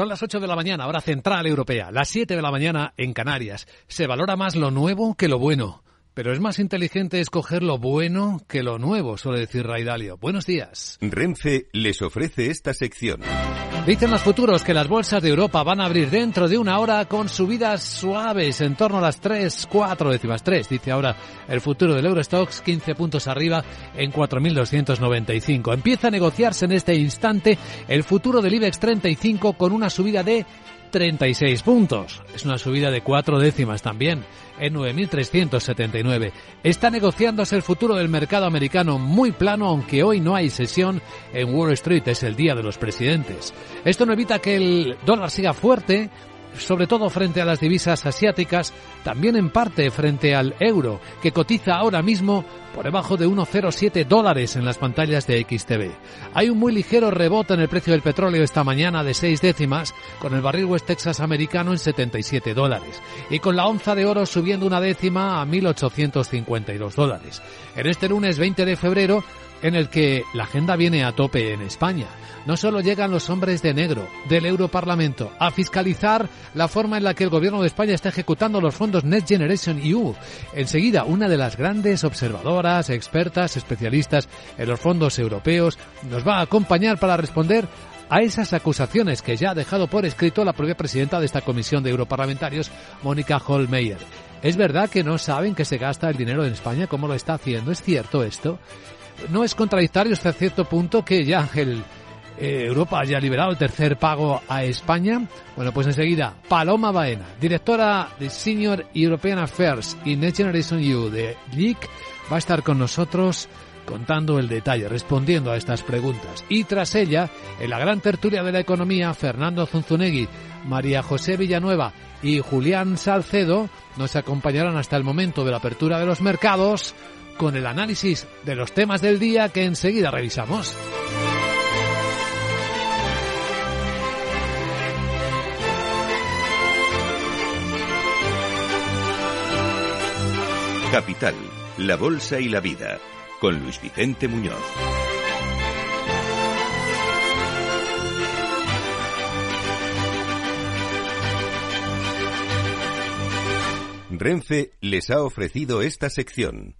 Son las 8 de la mañana, hora central europea, las 7 de la mañana en Canarias. Se valora más lo nuevo que lo bueno. Pero es más inteligente escoger lo bueno que lo nuevo, suele decir Raidalio. Buenos días. Renfe les ofrece esta sección. Dicen los futuros que las bolsas de Europa van a abrir dentro de una hora con subidas suaves en torno a las 3, 4 décimas 3. Dice ahora el futuro del Eurostox 15 puntos arriba en 4.295. Empieza a negociarse en este instante el futuro del IBEX 35 con una subida de 36 puntos. Es una subida de cuatro décimas también, en 9.379. Está negociándose el futuro del mercado americano muy plano, aunque hoy no hay sesión en Wall Street, es el día de los presidentes. Esto no evita que el dólar siga fuerte, sobre todo frente a las divisas asiáticas, también en parte frente al euro, que cotiza ahora mismo por debajo de 1,07 dólares en las pantallas de XTV. Hay un muy ligero rebote en el precio del petróleo esta mañana de 6 décimas, con el barril West Texas americano en 77 dólares, y con la onza de oro subiendo una décima a 1.852 dólares. En este lunes 20 de febrero, en el que la agenda viene a tope en España. No solo llegan los hombres de negro del Europarlamento a fiscalizar la forma en la que el gobierno de España está ejecutando los fondos Next Generation EU. Enseguida, una de las grandes observadoras, expertas, especialistas en los fondos europeos nos va a acompañar para responder a esas acusaciones que ya ha dejado por escrito la propia presidenta de esta comisión de europarlamentarios, Mónica Holmeyer. ¿Es verdad que no saben que se gasta el dinero en España? ¿Cómo lo está haciendo? ¿Es cierto esto? ¿No es contradictorio hasta cierto punto que ya el eh, Europa haya liberado el tercer pago a España? Bueno, pues enseguida, Paloma Baena, directora de Senior European Affairs y Next Generation EU de LIC, va a estar con nosotros contando el detalle, respondiendo a estas preguntas. Y tras ella, en la gran tertulia de la economía, Fernando Zunzunegui, María José Villanueva y Julián Salcedo nos acompañarán hasta el momento de la apertura de los mercados con el análisis de los temas del día que enseguida revisamos. Capital, la Bolsa y la Vida, con Luis Vicente Muñoz. Renfe les ha ofrecido esta sección.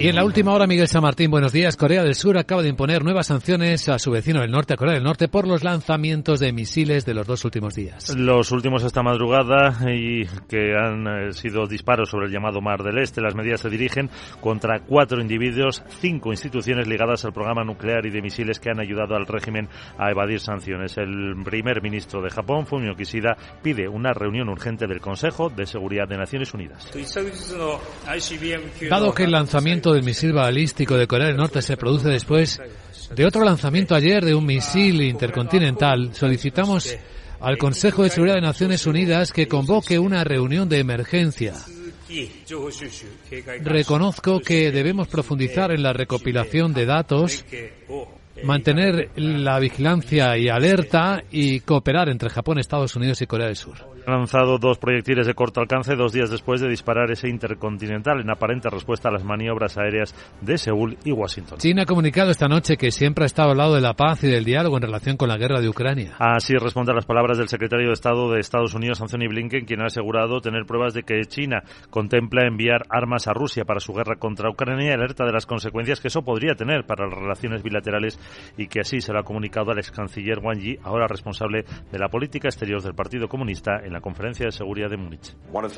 Y en la última hora, Miguel San Martín, buenos días. Corea del Sur acaba de imponer nuevas sanciones a su vecino del norte, a Corea del Norte, por los lanzamientos de misiles de los dos últimos días. Los últimos esta madrugada y que han eh, sido disparos sobre el llamado Mar del Este. Las medidas se dirigen contra cuatro individuos, cinco instituciones ligadas al programa nuclear y de misiles que han ayudado al régimen a evadir sanciones. El primer ministro de Japón, Fumio Kishida, pide una reunión urgente del Consejo de Seguridad de Naciones Unidas. Dado que el lanzamiento del misil balístico de Corea del Norte se produce después de otro lanzamiento ayer de un misil intercontinental, solicitamos al Consejo de Seguridad de Naciones Unidas que convoque una reunión de emergencia. Reconozco que debemos profundizar en la recopilación de datos, mantener la vigilancia y alerta y cooperar entre Japón, Estados Unidos y Corea del Sur lanzado dos proyectiles de corto alcance dos días después de disparar ese intercontinental en aparente respuesta a las maniobras aéreas de Seúl y Washington. China ha comunicado esta noche que siempre ha estado al lado de la paz y del diálogo en relación con la guerra de Ucrania. Así responde a las palabras del secretario de Estado de Estados Unidos, Anthony Blinken, quien ha asegurado tener pruebas de que China contempla enviar armas a Rusia para su guerra contra Ucrania y alerta de las consecuencias que eso podría tener para las relaciones bilaterales y que así se lo ha comunicado al ex canciller Wang Yi, ahora responsable de la política exterior del Partido Comunista en la Conferencia de Seguridad de Múnich. Una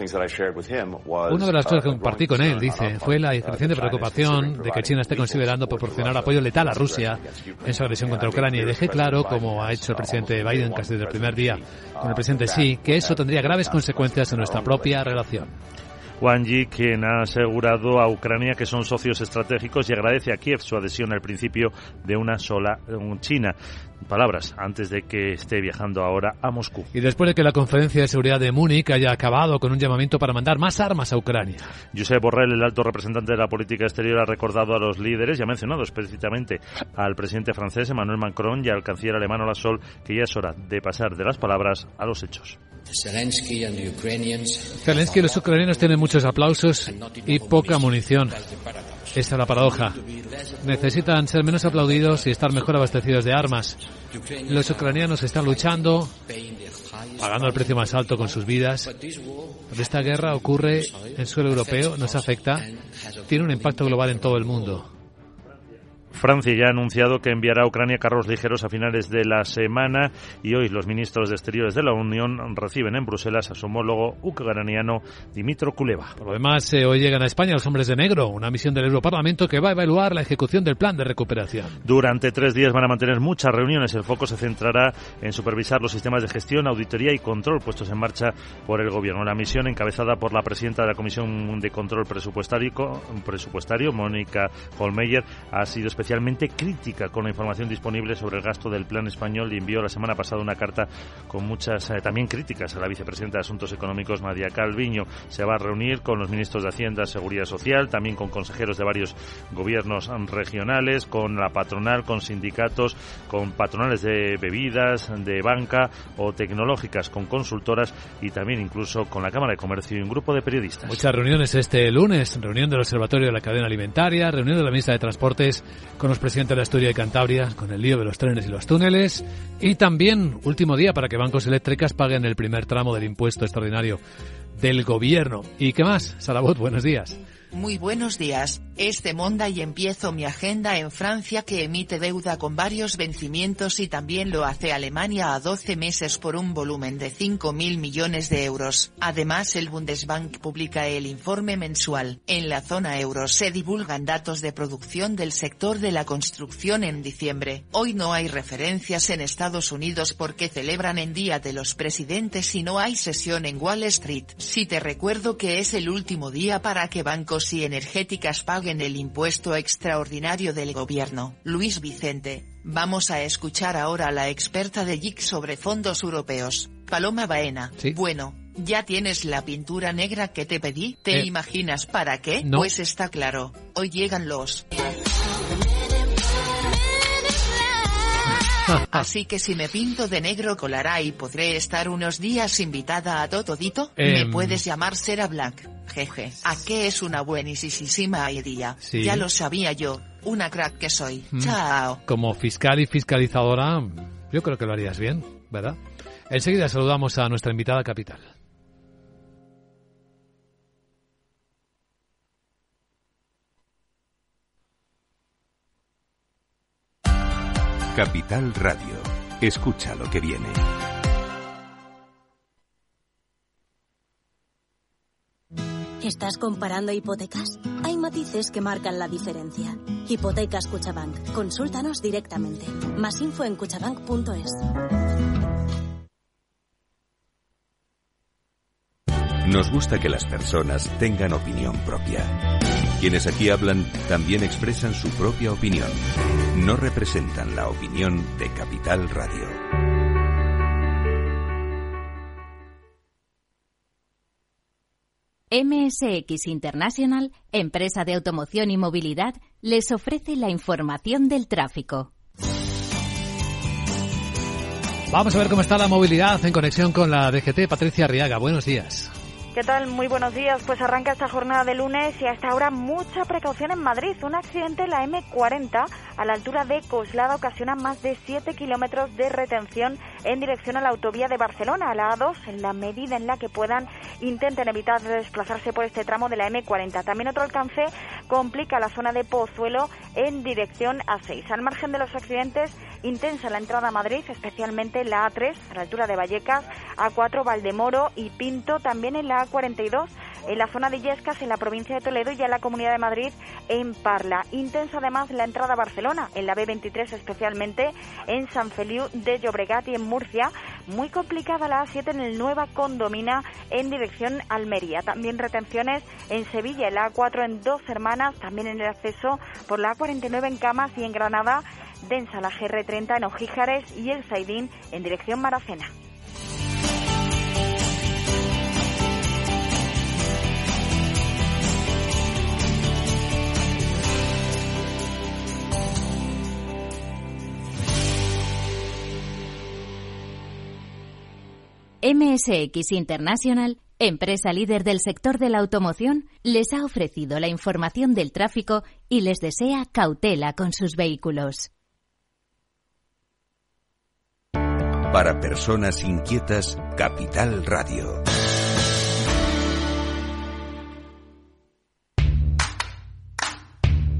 de las cosas que compartí con él, dice, fue la creciente preocupación de que China esté considerando proporcionar apoyo letal a Rusia en su agresión contra Ucrania. Y dejé claro, como ha hecho el presidente Biden casi desde el primer día con el presidente Xi, que eso tendría graves consecuencias en nuestra propia relación. Wang Yi, quien ha asegurado a Ucrania que son socios estratégicos y agradece a Kiev su adhesión al principio de una sola China. Palabras antes de que esté viajando ahora a Moscú. Y después de que la conferencia de seguridad de Múnich haya acabado con un llamamiento para mandar más armas a Ucrania. Josep Borrell, el alto representante de la política exterior, ha recordado a los líderes y ha mencionado explícitamente al presidente francés Emmanuel Macron y al canciller alemán Olaf Scholz que ya es hora de pasar de las palabras a los hechos. Zelensky y los ucranianos tienen muchos aplausos y poca munición. Esta es la paradoja. Necesitan ser menos aplaudidos y estar mejor abastecidos de armas. Los ucranianos están luchando, pagando el precio más alto con sus vidas. Pero esta guerra ocurre en suelo europeo, nos afecta, tiene un impacto global en todo el mundo. Francia ya ha anunciado que enviará a Ucrania carros ligeros a finales de la semana y hoy los ministros de Exteriores de la Unión reciben en Bruselas a su homólogo ucraniano Dimitro Kuleva. Por lo demás, eh, hoy llegan a España los hombres de negro, una misión del Europarlamento que va a evaluar la ejecución del plan de recuperación. Durante tres días van a mantener muchas reuniones. El foco se centrará en supervisar los sistemas de gestión, auditoría y control puestos en marcha por el Gobierno. La misión, encabezada por la presidenta de la Comisión de Control Presupuestario, presupuestario Mónica Holmeyer, ha sido especialmente crítica con la información disponible sobre el gasto del plan español y envió la semana pasada una carta con muchas eh, también críticas a la vicepresidenta de Asuntos Económicos, Nadia Calviño. Se va a reunir con los ministros de Hacienda, Seguridad Social, también con consejeros de varios gobiernos regionales, con la patronal, con sindicatos, con patronales de bebidas, de banca o tecnológicas, con consultoras y también incluso con la Cámara de Comercio y un grupo de periodistas. Muchas reuniones este lunes, reunión del Observatorio de la Cadena Alimentaria, reunión de la Ministra de Transportes con los presidentes de la Historia de Cantabria, con el lío de los trenes y los túneles, y también último día para que bancos eléctricas paguen el primer tramo del impuesto extraordinario del gobierno. ¿Y qué más? Salabot, buenos días. Muy buenos días, este Monda y empiezo mi agenda en Francia que emite deuda con varios vencimientos y también lo hace Alemania a 12 meses por un volumen de 5 mil millones de euros. Además el Bundesbank publica el informe mensual. En la zona euro se divulgan datos de producción del sector de la construcción en diciembre. Hoy no hay referencias en Estados Unidos porque celebran en Día de los Presidentes y no hay sesión en Wall Street. Si te recuerdo que es el último día para que bancos y energéticas paguen el impuesto extraordinario del gobierno. Luis Vicente, vamos a escuchar ahora a la experta de JIC sobre fondos europeos, Paloma Baena. Bueno, ¿Ya tienes la pintura negra que te pedí? ¿Te eh, imaginas para qué? Pues está claro, hoy llegan los... Así que si me pinto de negro colará y podré estar unos días invitada a Totodito, me em. puedes llamar Sera Black. Jeje, ¿a qué es una buenísima idea? Ya lo sabía yo, una crack que soy. Mm. Chao. Como fiscal y fiscalizadora, yo creo que lo harías bien, ¿verdad? Enseguida saludamos a nuestra invitada capital. Capital Radio. Escucha lo que viene. ¿Estás comparando hipotecas? Hay matices que marcan la diferencia. Hipotecas Cuchabank. Consúltanos directamente. Más info en cuchabank.es. Nos gusta que las personas tengan opinión propia. Quienes aquí hablan también expresan su propia opinión. No representan la opinión de Capital Radio. MSX International, empresa de automoción y movilidad, les ofrece la información del tráfico. Vamos a ver cómo está la movilidad en conexión con la DGT. Patricia Arriaga, buenos días. ¿Qué tal? Muy buenos días. Pues arranca esta jornada de lunes y hasta ahora mucha precaución en Madrid. Un accidente en la M40 a la altura de Coslada ocasiona más de 7 kilómetros de retención en dirección a la autovía de Barcelona, a la A2, en la medida en la que puedan intenten evitar desplazarse por este tramo de la M40. También otro alcance complica la zona de Pozuelo en dirección a 6. Al margen de los accidentes, intensa la entrada a Madrid, especialmente la A3, a la altura de Vallecas, A4, Valdemoro y Pinto, también en la 42 en la zona de Yescas, en la provincia de Toledo y en la Comunidad de Madrid, en Parla. Intensa además la entrada a Barcelona, en la B23 especialmente, en San Feliu de Llobregat y en Murcia. Muy complicada la A7 en el Nueva Condomina en dirección Almería. También retenciones en Sevilla, en la A4 en Dos Hermanas, también en el acceso por la A49 en Camas y en Granada densa la GR30 en Ojíjares y el Saidín en dirección Maracena. MSX International, empresa líder del sector de la automoción, les ha ofrecido la información del tráfico y les desea cautela con sus vehículos. Para personas inquietas, Capital Radio.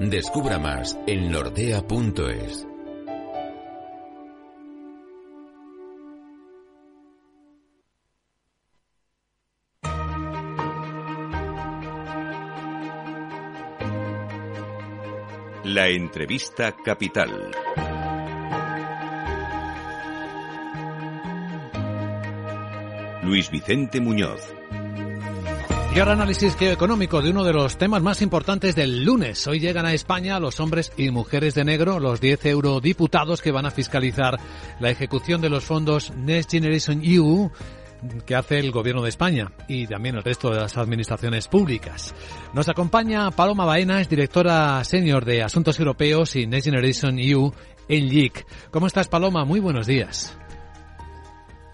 Descubra más en nordea.es. La entrevista capital. Luis Vicente Muñoz. Y ahora análisis geoeconómico de uno de los temas más importantes del lunes. Hoy llegan a España los hombres y mujeres de negro, los 10 eurodiputados que van a fiscalizar la ejecución de los fondos Next Generation EU que hace el gobierno de España y también el resto de las administraciones públicas. Nos acompaña Paloma Baena, es directora senior de Asuntos Europeos y Next Generation EU en LIC. ¿Cómo estás, Paloma? Muy buenos días.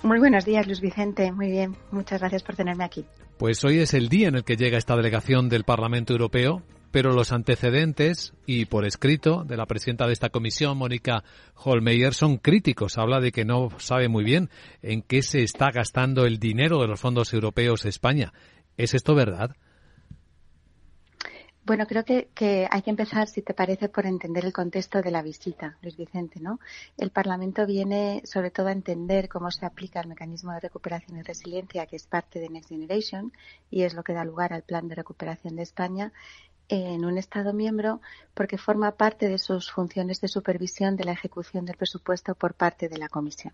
Muy buenos días, Luis Vicente. Muy bien. Muchas gracias por tenerme aquí. Pues hoy es el día en el que llega esta delegación del Parlamento Europeo, pero los antecedentes y por escrito de la presidenta de esta comisión, Mónica Holmeyer, son críticos. Habla de que no sabe muy bien en qué se está gastando el dinero de los fondos europeos España. ¿Es esto verdad? Bueno, creo que, hay que empezar, si te parece, por entender el contexto de la visita, Luis Vicente, ¿no? El Parlamento viene, sobre todo, a entender cómo se aplica el mecanismo de recuperación y resiliencia, que es parte de Next Generation y es lo que da lugar al Plan de Recuperación de España, en un Estado miembro porque forma parte de sus funciones de supervisión de la ejecución del presupuesto por parte de la Comisión.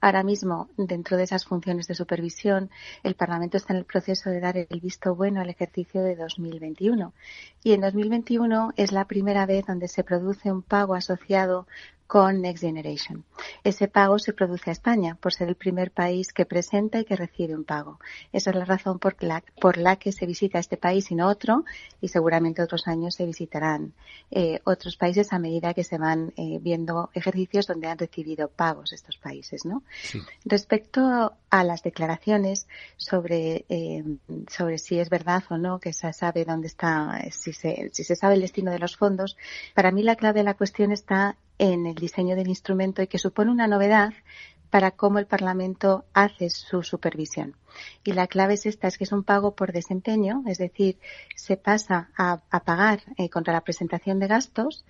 Ahora mismo, dentro de esas funciones de supervisión, el Parlamento está en el proceso de dar el visto bueno al ejercicio de 2021. Y en 2021 es la primera vez donde se produce un pago asociado con Next Generation. Ese pago se produce a España por ser el primer país que presenta y que recibe un pago. Esa es la razón por la, por la que se visita este país y no otro y seguramente otros años se visitarán eh, otros países a medida que se van eh, viendo ejercicios donde han recibido pagos estos países. ¿no? Respecto a las declaraciones sobre, eh, sobre si es verdad o no que se sabe dónde está, si se, si se sabe el destino de los fondos, para mí la clave de la cuestión está en el diseño del instrumento y que supone una novedad para cómo el Parlamento hace su supervisión. Y la clave es esta, es que es un pago por desempeño, es decir, se pasa a, pagar eh, contra la presentación de gastos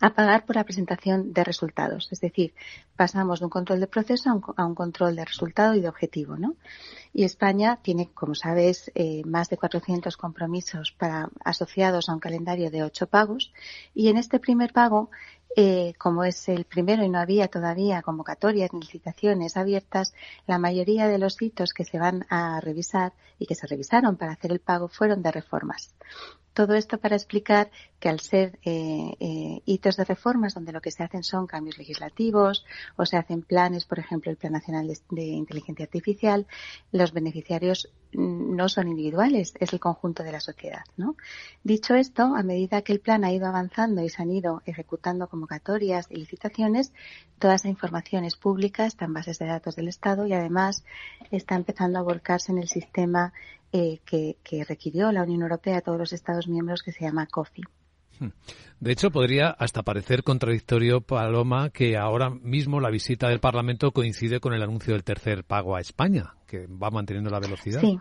a pagar por la presentación de resultados. Es decir, pasamos de un control de proceso a un, control de resultado y de objetivo. ¿no? Y España tiene, como sabes, eh, más de 400 compromisos para, asociados a un calendario de ocho pagos. Y en este primer pago eh, como es el primero y no había todavía convocatorias ni licitaciones abiertas, la mayoría de los hitos que se van a revisar y que se revisaron para hacer el pago fueron de reformas. Todo esto para explicar que al ser eh, eh, hitos de reformas donde lo que se hacen son cambios legislativos o se hacen planes, por ejemplo, el Plan Nacional de, Inteligencia Artificial, los beneficiarios mm, no son individuales, es el conjunto de la sociedad. ¿no? Dicho esto, a medida que el plan ha ido avanzando y se han ido ejecutando convocatorias y licitaciones, toda esa información es pública, está en bases de datos del Estado y además está empezando a volcarse en el sistema eh, que, requirió la Unión Europea a todos los Estados miembros que se llama COFI. Hmm. De hecho, podría hasta parecer contradictorio, Paloma, que ahora mismo la visita del Parlamento coincide con el anuncio del tercer pago a España, que va manteniendo la velocidad. Sí.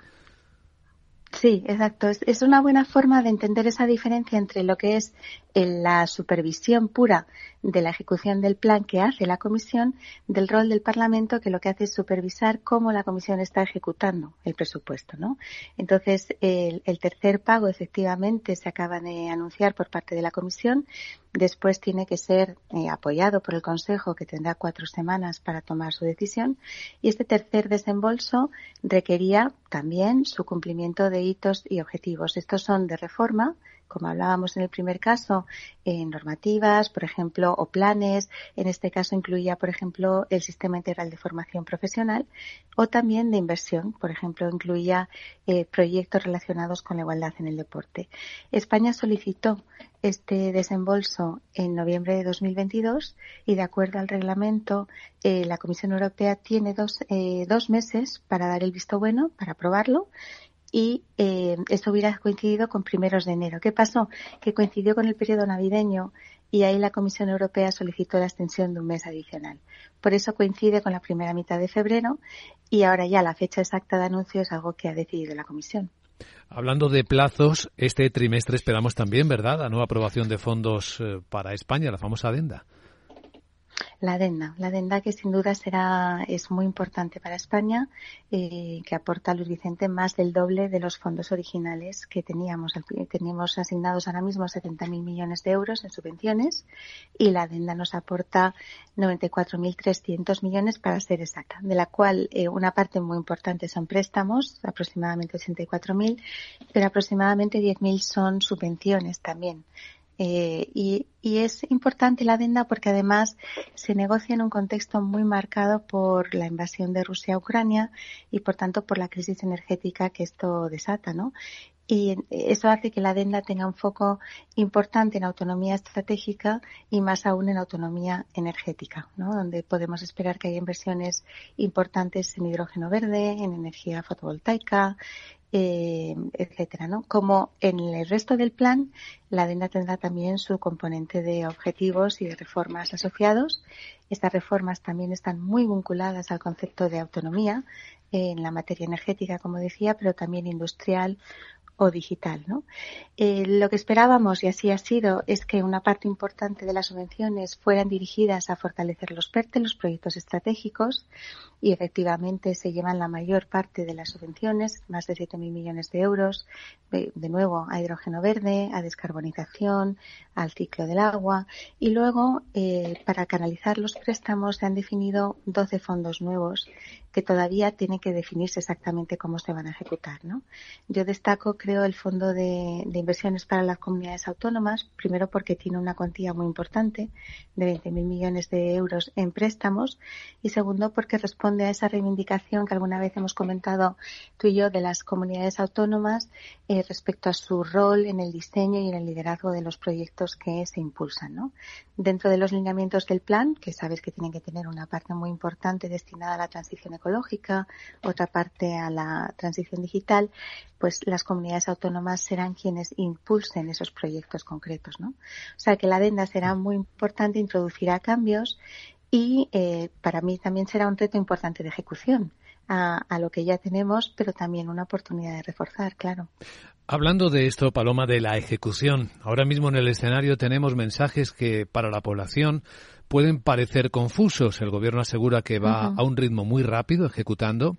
Sí, exacto. Es, una buena forma de entender esa diferencia entre lo que es la supervisión pura de la ejecución del plan que hace la Comisión, del rol del Parlamento que lo que hace es supervisar cómo la Comisión está ejecutando el presupuesto, ¿no? Entonces, el, tercer pago efectivamente se acaba de anunciar por parte de la Comisión. Después tiene que ser eh, apoyado por el Consejo, que tendrá cuatro semanas para tomar su decisión. Y este tercer desembolso requería también su cumplimiento de hitos y objetivos. Estos son de reforma, como hablábamos en el primer caso, en normativas, por ejemplo, o planes. En este caso incluía, por ejemplo, el sistema integral de formación profesional o también de inversión. Por ejemplo, incluía eh, proyectos relacionados con la igualdad en el deporte. España solicitó este desembolso en noviembre de 2022 y de acuerdo al reglamento eh, la Comisión Europea tiene dos, eh, dos meses para dar el visto bueno, para aprobarlo y eh, esto hubiera coincidido con primeros de enero. ¿Qué pasó? Que coincidió con el periodo navideño y ahí la Comisión Europea solicitó la extensión de un mes adicional. Por eso coincide con la primera mitad de febrero y ahora ya la fecha exacta de anuncio es algo que ha decidido la Comisión. Hablando de plazos, este trimestre esperamos también, ¿verdad?, la nueva aprobación de fondos eh, para España, la famosa adenda. La adenda, la adenda que sin duda será es muy importante para España, eh, que aporta a Luis Vicente más del doble de los fondos originales que teníamos. Teníamos asignados ahora mismo 70.000 millones de euros en subvenciones y la adenda nos aporta 94.300 millones para ser exacta, de la cual eh, una parte muy importante son préstamos, aproximadamente 84.000, pero aproximadamente 10.000 son subvenciones también. Eh, y, es importante la adenda porque además se negocia en un contexto muy marcado por la invasión de Rusia a Ucrania y por tanto por la crisis energética que esto desata, ¿no? Y eso hace que la adenda tenga un foco importante en autonomía estratégica y más aún en autonomía energética, ¿no? donde podemos esperar que haya inversiones importantes en hidrógeno verde, en energía fotovoltaica, eh, etcétera, ¿no? Como en el resto del plan, la adenda tendrá también su componente de objetivos y de reformas asociados. Estas reformas también están muy vinculadas al concepto de autonomía en la materia energética, como decía, pero también industrial o digital. ¿no? Eh, lo que esperábamos, y así ha sido, es que una parte importante de las subvenciones fueran dirigidas a fortalecer los PERTE, los proyectos estratégicos, y efectivamente se llevan la mayor parte de las subvenciones, más de 7.000 millones de euros, de, nuevo a hidrógeno verde, a descarbonización, al ciclo del agua, y luego eh, para canalizar los préstamos se han definido 12 fondos nuevos que todavía tiene que definirse exactamente cómo se van a ejecutar. ¿no? Yo destaco, creo, el Fondo de, Inversiones para las Comunidades Autónomas, primero porque tiene una cuantía muy importante de 20.000 millones de euros en préstamos y segundo porque responde a esa reivindicación que alguna vez hemos comentado tú y yo de las comunidades autónomas eh, respecto a su rol en el diseño y en el liderazgo de los proyectos que se impulsan. Dentro de los lineamientos del plan, que sabes que tienen que tener una parte muy importante destinada a la transición ecológica, otra parte a la transición digital, pues las comunidades autónomas serán quienes impulsen esos proyectos concretos, ¿no? O sea que la adenda será muy importante, introducirá cambios y eh, para mí también será un reto importante de ejecución. A, a, lo que ya tenemos, pero también una oportunidad de reforzar, claro. Hablando de esto, Paloma, de la ejecución, ahora mismo en el escenario tenemos mensajes que para la población pueden parecer confusos. El gobierno asegura que va a un ritmo muy rápido ejecutando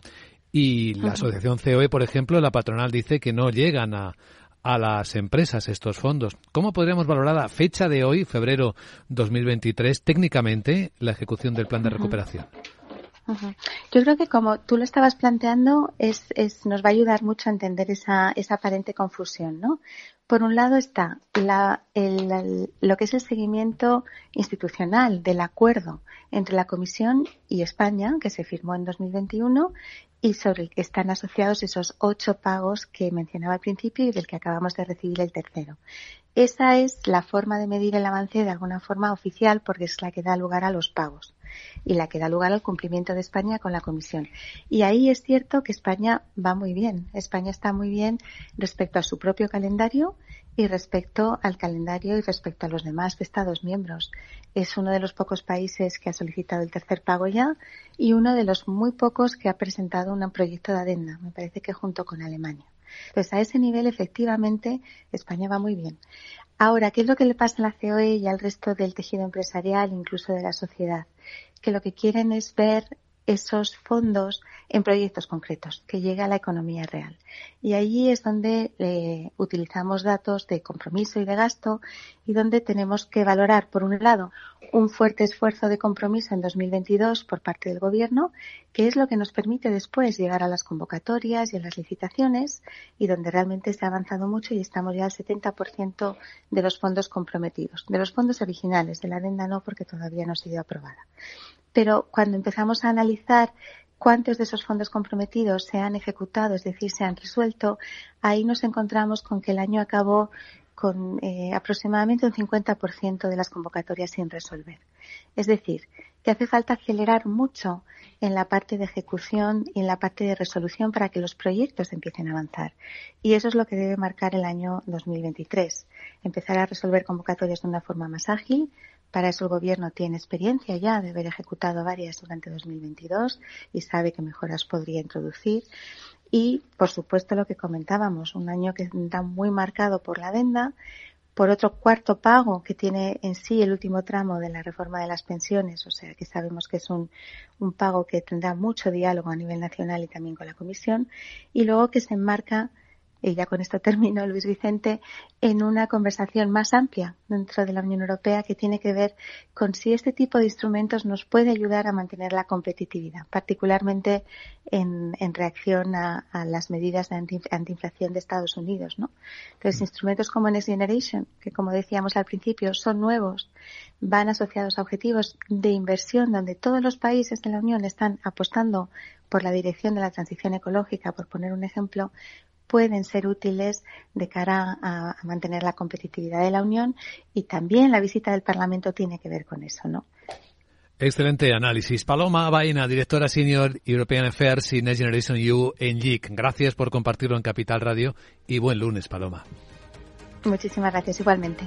y la asociación COE, por ejemplo, la patronal dice que no llegan a, a las empresas estos fondos. ¿Cómo podríamos valorar a fecha de hoy, febrero 2023, técnicamente la ejecución del plan de recuperación? Yo creo que como tú lo estabas planteando, es, es, nos va a ayudar mucho a entender esa, esa aparente confusión, ¿no? Por un lado está lo que es el seguimiento institucional del acuerdo entre la Comisión y España, que se firmó en 2021 y sobre el que están asociados esos ocho pagos que mencionaba al principio y del que acabamos de recibir el tercero. Esa es la forma de medir el avance de alguna forma oficial porque es la que da lugar a los pagos y la que da lugar al cumplimiento de España con la Comisión. Y ahí es cierto que España va muy bien. España está muy bien respecto a su propio calendario y respecto al calendario y respecto a los demás Estados miembros. Es uno de los pocos países que ha solicitado el tercer pago ya y uno de los muy pocos que ha presentado un proyecto de adenda. Me parece que junto con Alemania. Pues a ese nivel, efectivamente, España va muy bien. Ahora, ¿qué es lo que le pasa a la COE y al resto del tejido empresarial, incluso de la sociedad? Que lo que quieren es ver esos fondos en proyectos concretos, que llegue a la economía real. Y allí es donde eh, utilizamos datos de compromiso y de gasto y donde tenemos que valorar, por un lado, un fuerte esfuerzo de compromiso en 2022 por parte del Gobierno, que es lo que nos permite después llegar a las convocatorias y a las licitaciones y donde realmente se ha avanzado mucho y estamos ya al 70% de los fondos comprometidos. De los fondos originales, de la adenda no, porque todavía no ha sido aprobada. Pero cuando empezamos a analizar cuántos de esos fondos comprometidos se han ejecutado, es decir, se han resuelto, ahí nos encontramos con que el año acabó con eh, aproximadamente un 50% de las convocatorias sin resolver. Es decir, que hace falta acelerar mucho en la parte de ejecución y en la parte de resolución para que los proyectos empiecen a avanzar. Y eso es lo que debe marcar el año 2023. Empezar a resolver convocatorias de una forma más ágil, para eso el Gobierno tiene experiencia ya de haber ejecutado varias durante 2022 y sabe qué mejoras podría introducir. Y, por supuesto, lo que comentábamos, un año que está muy marcado por la adenda, por otro cuarto pago que tiene en sí el último tramo de la reforma de las pensiones, o sea que sabemos que es un, un pago que tendrá mucho diálogo a nivel nacional y también con la Comisión, y luego que se enmarca y ya con esto termino, Luis Vicente, en una conversación más amplia dentro de la Unión Europea que tiene que ver con si este tipo de instrumentos nos puede ayudar a mantener la competitividad, particularmente en, reacción a, las medidas de antiinflación de Estados Unidos. ¿no? Entonces, instrumentos como Next Generation, que como decíamos al principio, son nuevos, van asociados a objetivos de inversión donde todos los países de la Unión están apostando por la dirección de la transición ecológica, por poner un ejemplo, pueden ser útiles de cara a, mantener la competitividad de la Unión y también la visita del Parlamento tiene que ver con eso, ¿no? Excelente análisis. Paloma Baena, directora senior European Affairs y Next Generation EU en JIC. Gracias por compartirlo en Capital Radio y buen lunes, Paloma. Muchísimas gracias, igualmente.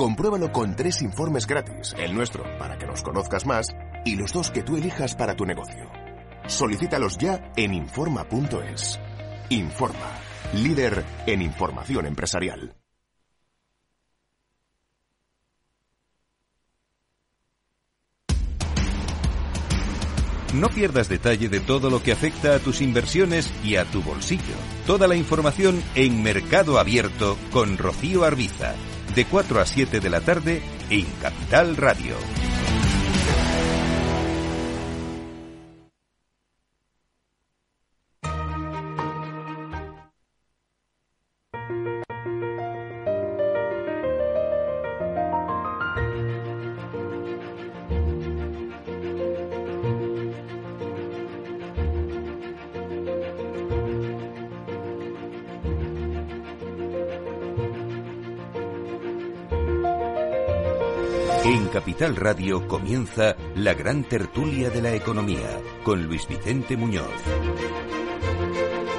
Compruébalo con tres informes gratis, el nuestro para que nos conozcas más y los dos que tú elijas para tu negocio. Solicítalos ya en Informa.es. Informa, líder en información empresarial. No pierdas detalle de todo lo que afecta a tus inversiones y a tu bolsillo. Toda la información en Mercado Abierto con Rocío Arbiza, de 4 a 7 de la tarde en Capital Radio. Capital Radio comienza la gran tertulia de la economía con Luis Vicente Muñoz.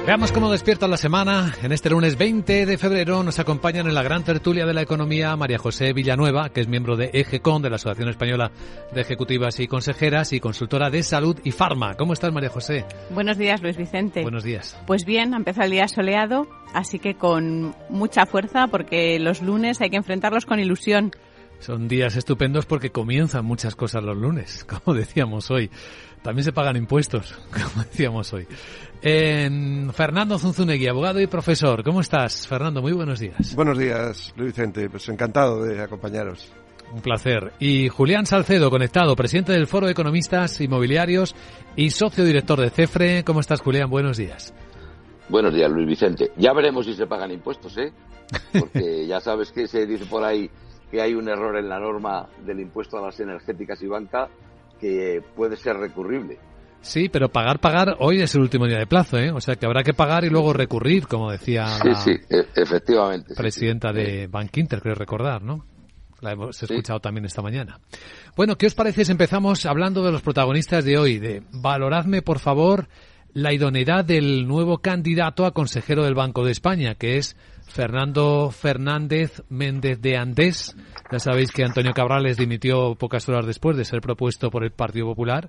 Veamos cómo despierta la semana. En este lunes 20 de febrero nos acompañan en la gran tertulia de la economía María José Villanueva, que es miembro de EGECON, de la Asociación Española de Ejecutivas y Consejeras y consultora de salud y farma. ¿Cómo estás, María José? Buenos días, Luis Vicente. Buenos días. Pues bien, ha empezado el día soleado, así que con mucha fuerza, porque los lunes hay que enfrentarlos con ilusión. Son días estupendos porque comienzan muchas cosas los lunes, como decíamos hoy. También se pagan impuestos, como decíamos hoy. Fernando Zunzunegui, abogado y profesor. ¿Cómo estás, Fernando? Muy buenos días. Buenos días, Luis Vicente. Pues encantado de acompañaros. Un placer. Y Julián Salcedo, conectado, presidente del Foro de Economistas Inmobiliarios y socio director de CEFRE. ¿Cómo estás, Julián? Buenos días. Buenos días, Luis Vicente. Ya veremos si se pagan impuestos, ¿eh? Porque ya sabes que se dice por ahí que hay un error en la norma del impuesto a las energéticas y banca que puede ser recurrible. Sí, pero pagar, pagar, hoy es el último día de plazo, ¿eh? O sea que habrá que pagar y luego recurrir, como decía sí, sí, e, efectivamente, presidenta de Bank Inter, creo recordar, ¿no? La hemos escuchado también esta mañana. Bueno, ¿qué os parece si empezamos hablando de los protagonistas de hoy? De valoradme, por favor, la idoneidad del nuevo candidato a consejero del Banco de España, que es Fernando Fernández Méndez de Andés. Ya sabéis que Antonio Cabrales dimitió pocas horas después de ser propuesto por el Partido Popular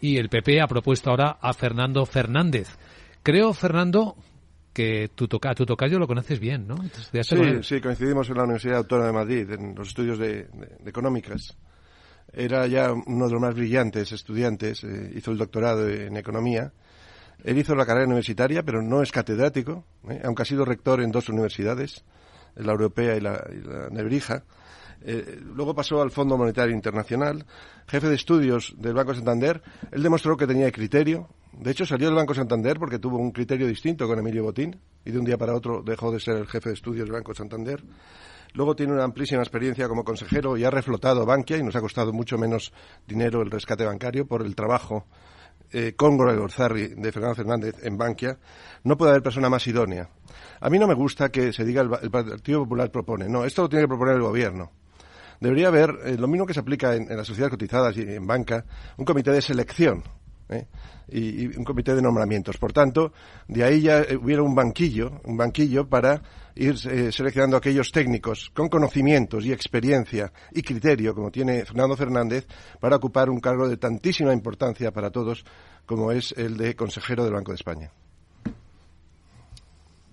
y el PP ha propuesto ahora a Fernando Fernández. Creo, Fernando, que tu toca, tu tocayo lo conoces bien, ¿no? sí, sí, coincidimos en la Universidad Autónoma de Madrid, en los estudios de, económicas. Era ya uno de los más brillantes estudiantes, eh, hizo el doctorado en economía él hizo la carrera universitaria, pero no es catedrático, ¿eh? aunque ha sido rector en dos universidades, la europea y la, Nebrija. Eh, luego pasó al Fondo Monetario Internacional, jefe de estudios del Banco Santander. Él demostró que tenía criterio. De hecho, salió del Banco Santander porque tuvo un criterio distinto con Emilio Botín y de un día para otro dejó de ser el jefe de estudios del Banco Santander. Luego tiene una amplísima experiencia como consejero y ha reflotado Bankia y nos ha costado mucho menos dinero el rescate bancario por el trabajo eh, con Gorzarri de Fernando Fernández en Bankia, no puede haber persona más idónea. A mí no me gusta que se diga el, Partido Popular propone. No, esto lo tiene que proponer el Gobierno. Debería haber, eh, lo mismo que se aplica en, las sociedades cotizadas y en banca, un comité de selección. ¿eh? y, un comité de nombramientos. Por tanto, de ahí ya hubiera un banquillo, un banquillo para ir eh, seleccionando aquellos técnicos con conocimientos y experiencia y criterio, como tiene Fernando Fernández, para ocupar un cargo de tantísima importancia para todos como es el de consejero del Banco de España.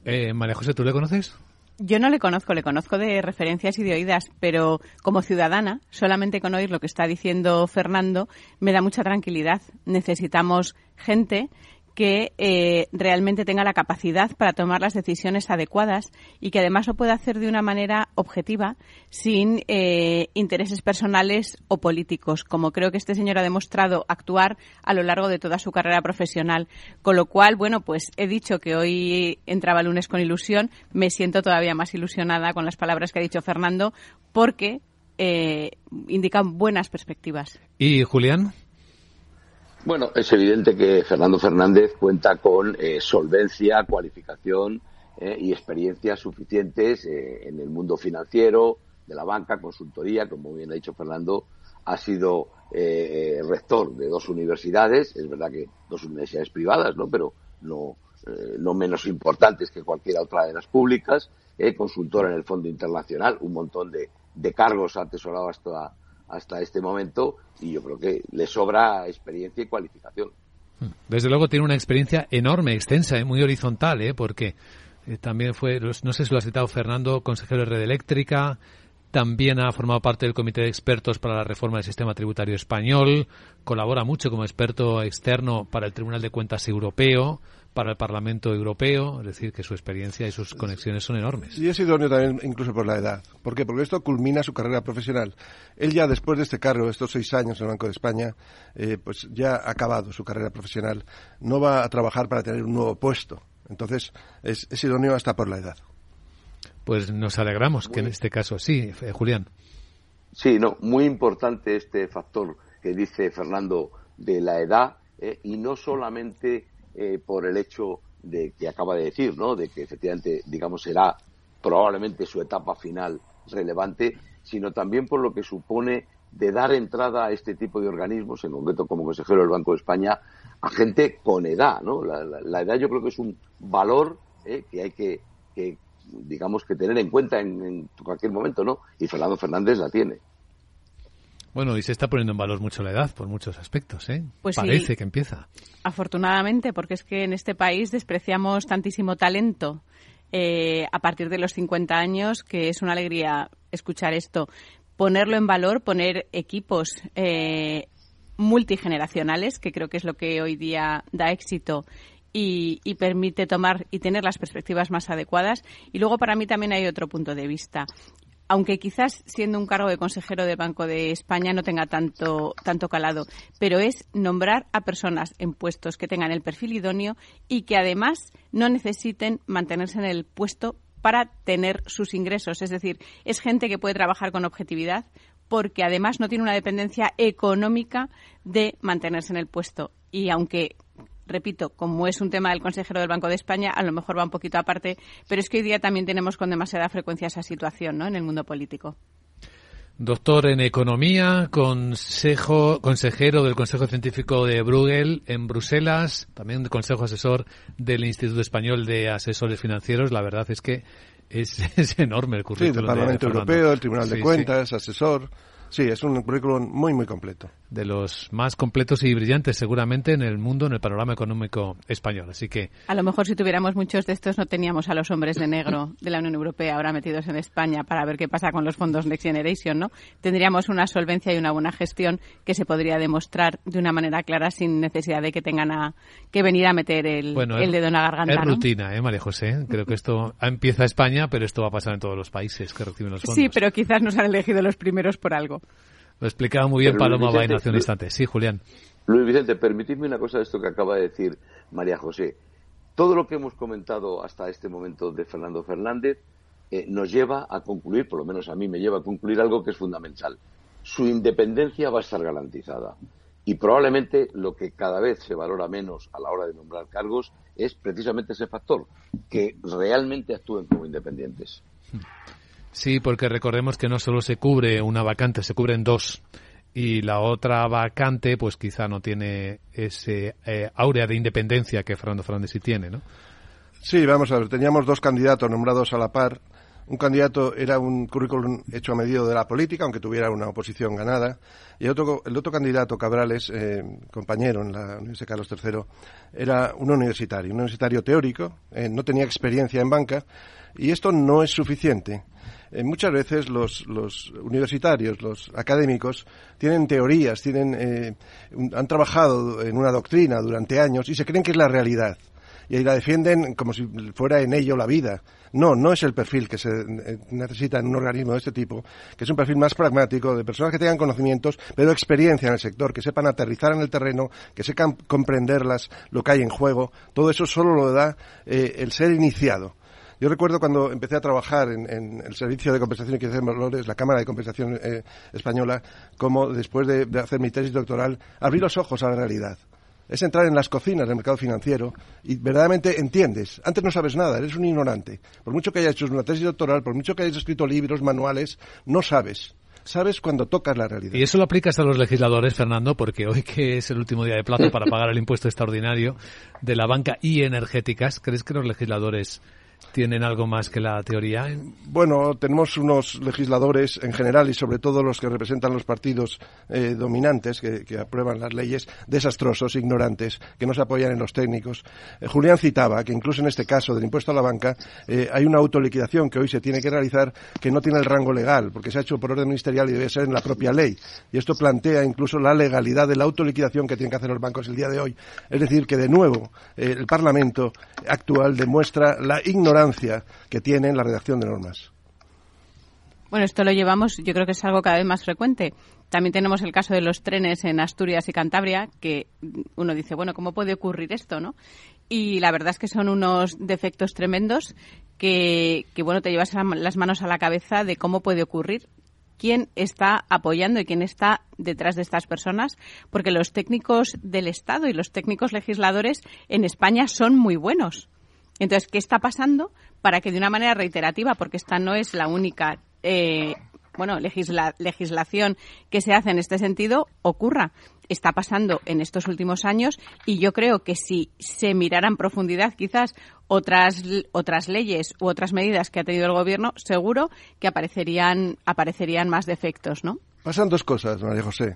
Eh, María José, ¿tú le conoces? Yo no le conozco, le conozco de referencias y de oídas, pero como ciudadana, solamente con oír lo que está diciendo Fernando, me da mucha tranquilidad. Necesitamos gente que eh, realmente tenga la capacidad para tomar las decisiones adecuadas y que además lo pueda hacer de una manera objetiva, sin eh, intereses personales o políticos, como creo que este señor ha demostrado actuar a lo largo de toda su carrera profesional. Con lo cual, bueno, pues he dicho que hoy entraba lunes con ilusión, me siento todavía más ilusionada con las palabras que ha dicho Fernando, porque eh, indican buenas perspectivas. ¿Y Julián? Bueno, es evidente que Fernando Fernández cuenta con eh, solvencia, cualificación eh, y experiencias suficientes eh, en el mundo financiero, de la banca, consultoría, como bien ha dicho Fernando, ha sido rector de dos universidades, es verdad que dos universidades privadas, ¿no? Pero no, no menos importantes que cualquier otra de las públicas, consultor en el Fondo Internacional, un montón de, de cargos ha atesorado hasta hasta este momento y yo creo que le sobra experiencia y cualificación. Desde luego tiene una experiencia enorme, extensa, ¿eh? muy horizontal, ¿eh? porque eh, también fue, no sé si lo ha citado Fernando, consejero de Red Eléctrica, también ha formado parte del Comité de Expertos para la Reforma del Sistema Tributario Español, colabora mucho como experto externo para el Tribunal de Cuentas Europeo, para el Parlamento Europeo, es decir, que su experiencia y sus conexiones son enormes. Y es idóneo también incluso por la edad. ¿Por qué? Porque esto culmina su carrera profesional. Él ya después de este cargo, estos seis años en el Banco de España, eh, pues ya ha acabado su carrera profesional. No va a trabajar para tener un nuevo puesto. Entonces, es, es idóneo hasta por la edad. Pues nos alegramos que en este caso sí, eh, Julián. Sí, no, muy importante este factor que dice Fernando de la edad eh, y no solamente eh, por el hecho de que acaba de decir, ¿no? De que efectivamente, digamos, será probablemente su etapa final relevante, sino también por lo que supone de dar entrada a este tipo de organismos, en concreto como consejero del Banco de España, a gente con edad, ¿no? La, edad yo creo que es un valor que hay que, que digamos que tener en cuenta en, cualquier momento, ¿no? Y Fernando Fernández la tiene. Bueno, y se está poniendo en valor mucho la edad por muchos aspectos, ¿eh? Pues Parece que empieza. Afortunadamente, porque es que en este país despreciamos tantísimo talento eh, a partir de los 50 años, que es una alegría escuchar esto. Ponerlo en valor, poner equipos eh, multigeneracionales, que creo que es lo que hoy día da éxito y, permite tomar y tener las perspectivas más adecuadas. Y luego para mí también hay otro punto de vista aunque quizás siendo un cargo de consejero de Banco de España no tenga tanto, tanto calado, pero es nombrar a personas en puestos que tengan el perfil idóneo y que además no necesiten mantenerse en el puesto para tener sus ingresos. Es decir, es gente que puede trabajar con objetividad porque además no tiene una dependencia económica de mantenerse en el puesto. Y aunque repito, como es un tema del consejero del Banco de España, a lo mejor va un poquito aparte, pero es que hoy día también tenemos con demasiada frecuencia esa situación ¿no? en el mundo político. Doctor en Economía, consejo, consejero del Consejo Científico de Bruegel en Bruselas, también consejo asesor del Instituto Español de Asesores Financieros. La verdad es que es, enorme el currículum. Sí, del Parlamento Europeo, el Tribunal de Cuentas, asesor. Sí, es un currículum muy, muy completo. De los más completos y brillantes seguramente en el mundo, en el panorama económico español. Así que. A lo mejor si tuviéramos muchos de estos no teníamos a los hombres de negro de la Unión Europea ahora metidos en España para ver qué pasa con los fondos Next Generation, ¿no? Tendríamos una solvencia y una buena gestión que se podría demostrar de una manera clara sin necesidad de que tengan a, que venir a meter el, el dedo en la garganta. Es rutina, ¿eh, María José? Creo que esto empieza España, pero esto va a pasar en todos los países que reciben los fondos. Sí, pero quizás nos han elegido los primeros por algo. Lo explicaba muy bien Paloma Bain hace un instante. Sí, Julián. Luis Vicente, permitidme una cosa de esto que acaba de decir María José. Todo lo que hemos comentado hasta este momento de Fernando Fernández eh, nos lleva a concluir, por lo menos a mí me lleva a concluir algo que es fundamental. Su independencia va a estar garantizada. Y probablemente lo que cada vez se valora menos a la hora de nombrar cargos es precisamente ese factor, que realmente actúen como independientes. Sí, porque recordemos que no solo se cubre una vacante, se cubren dos. Y la otra vacante, pues quizá no tiene ese eh, áurea de independencia que Fernando Fernández sí tiene, ¿no? Sí, vamos a ver, teníamos dos candidatos nombrados a la par. Un candidato era un currículum hecho a medida de la política, aunque tuviera una oposición ganada. Y el otro, candidato, Cabrales, eh, compañero en la Universidad Carlos III, era un universitario, un universitario teórico, eh, no tenía experiencia en banca, y esto no es suficiente. Eh, muchas veces los, universitarios, los académicos, tienen teorías, tienen, han trabajado en una doctrina durante años y se creen que es la realidad. Y la defienden como si fuera en ello la vida. No, no es el perfil que se eh, necesita en un organismo de este tipo, que es un perfil más pragmático, de personas que tengan conocimientos, pero experiencia en el sector, que sepan aterrizar en el terreno, que sepan comprenderlas, lo que hay en juego. Todo eso solo lo da el ser iniciado. Yo recuerdo cuando empecé a trabajar en, el Servicio de Compensación y Equidad de Valores, la Cámara de Compensación eh, Española, como después de, hacer mi tesis doctoral, abrí los ojos a la realidad es entrar en las cocinas del mercado financiero y verdaderamente entiendes. Antes no sabes nada, eres un ignorante. Por mucho que hayas hecho una tesis doctoral, por mucho que hayas escrito libros, manuales, no sabes. Sabes cuando tocas la realidad. Y eso lo aplicas a los legisladores, Fernando, porque hoy que es el último día de plazo para pagar el impuesto extraordinario de la banca y energéticas, ¿crees que los legisladores tienen algo más que la teoría. Bueno, tenemos unos legisladores en general y sobre todo los que representan los partidos eh, dominantes que, aprueban las leyes desastrosos, ignorantes, que no se apoyan en los técnicos. Eh, Julián citaba que incluso en este caso del impuesto a la banca eh, hay una autoliquidación que hoy se tiene que realizar que no tiene el rango legal porque se ha hecho por orden ministerial y debe ser en la propia ley. Y esto plantea incluso la legalidad de la autoliquidación que tienen que hacer los bancos el día de hoy. Es decir, que de nuevo el Parlamento actual demuestra la ignorancia que tiene en la redacción de normas. Bueno, esto lo llevamos, yo creo que es algo cada vez más frecuente. También tenemos el caso de los trenes en Asturias y Cantabria, que uno dice, bueno, ¿cómo puede ocurrir esto, no? Y la verdad es que son unos defectos tremendos que, que bueno, te llevas las manos a la cabeza de cómo puede ocurrir quién está apoyando y quién está detrás de estas personas, porque los técnicos del Estado y los técnicos legisladores en España son muy buenos. Entonces, ¿qué está pasando para que de una manera reiterativa, porque esta no es la única eh, bueno, legislación que se hace en este sentido, ocurra? Está pasando en estos últimos años y yo creo que si se mirara en profundidad quizás otras, otras leyes u otras medidas que ha tenido el gobierno, seguro que aparecerían, aparecerían más defectos, ¿no? Pasan dos cosas, María José.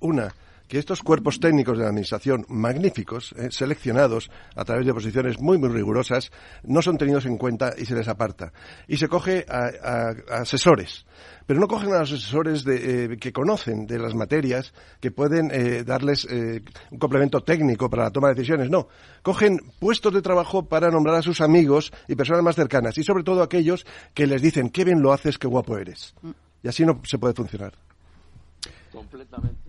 Una, que estos cuerpos técnicos de la Administración, magníficos, eh, seleccionados a través de posiciones muy, muy rigurosas, no son tenidos en cuenta y se les aparta. Y se coge a, asesores, pero no cogen a los asesores de, eh, que conocen de las materias, que pueden eh, darles un complemento técnico para la toma de decisiones. No, cogen puestos de trabajo para nombrar a sus amigos y personas más cercanas, y sobre todo aquellos que les dicen, qué bien lo haces, qué guapo eres. Mm. Y así no se puede funcionar. Completamente,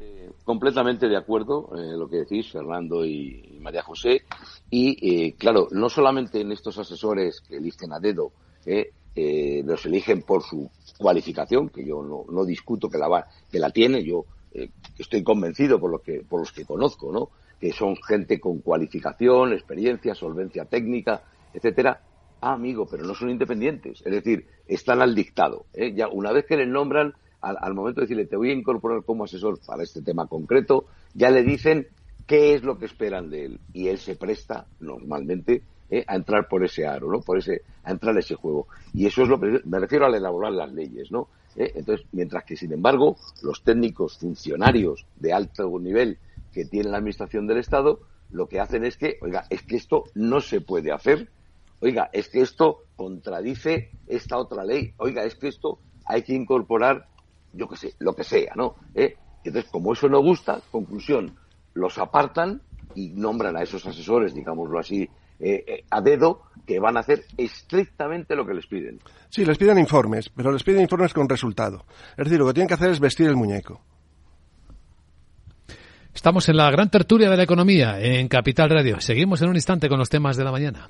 completamente de acuerdo eh, lo que decís, Fernando y, María José. Y eh, claro, no solamente en estos asesores que eligen a dedo, eh, los eligen por su cualificación, que yo no, no discuto que la, que la tiene, yo estoy convencido por, lo que, por los que conozco, ¿no? que son gente con cualificación, experiencia, solvencia técnica, etcétera. Ah, amigo, pero no son independientes, es decir, están al dictado. Ya una vez que les nombran al, momento de decirle te voy a incorporar como asesor para este tema concreto, ya le dicen qué es lo que esperan de él y él se presta normalmente eh, a entrar por ese aro, ¿no? Por ese, a entrar a ese juego. Y eso es lo que me refiero al elaborar las leyes, ¿no? Eh, entonces, mientras que, sin embargo, los técnicos funcionarios de alto nivel que tiene la administración del Estado, lo que hacen es que, oiga, es que esto no se puede hacer, oiga, es que esto contradice esta otra ley, oiga, es que esto hay que incorporar yo qué sé, lo que sea, ¿no? ¿Eh? Entonces, como eso no gusta, conclusión, los apartan y nombran a esos asesores, digámoslo así, eh, eh, a dedo, que van a hacer estrictamente lo que les piden. Sí, les piden informes, pero les piden informes con resultado. Es decir, lo que tienen que hacer es vestir el muñeco. Estamos en la gran tertulia de la economía en Capital Radio. Seguimos en un instante con los temas de la mañana.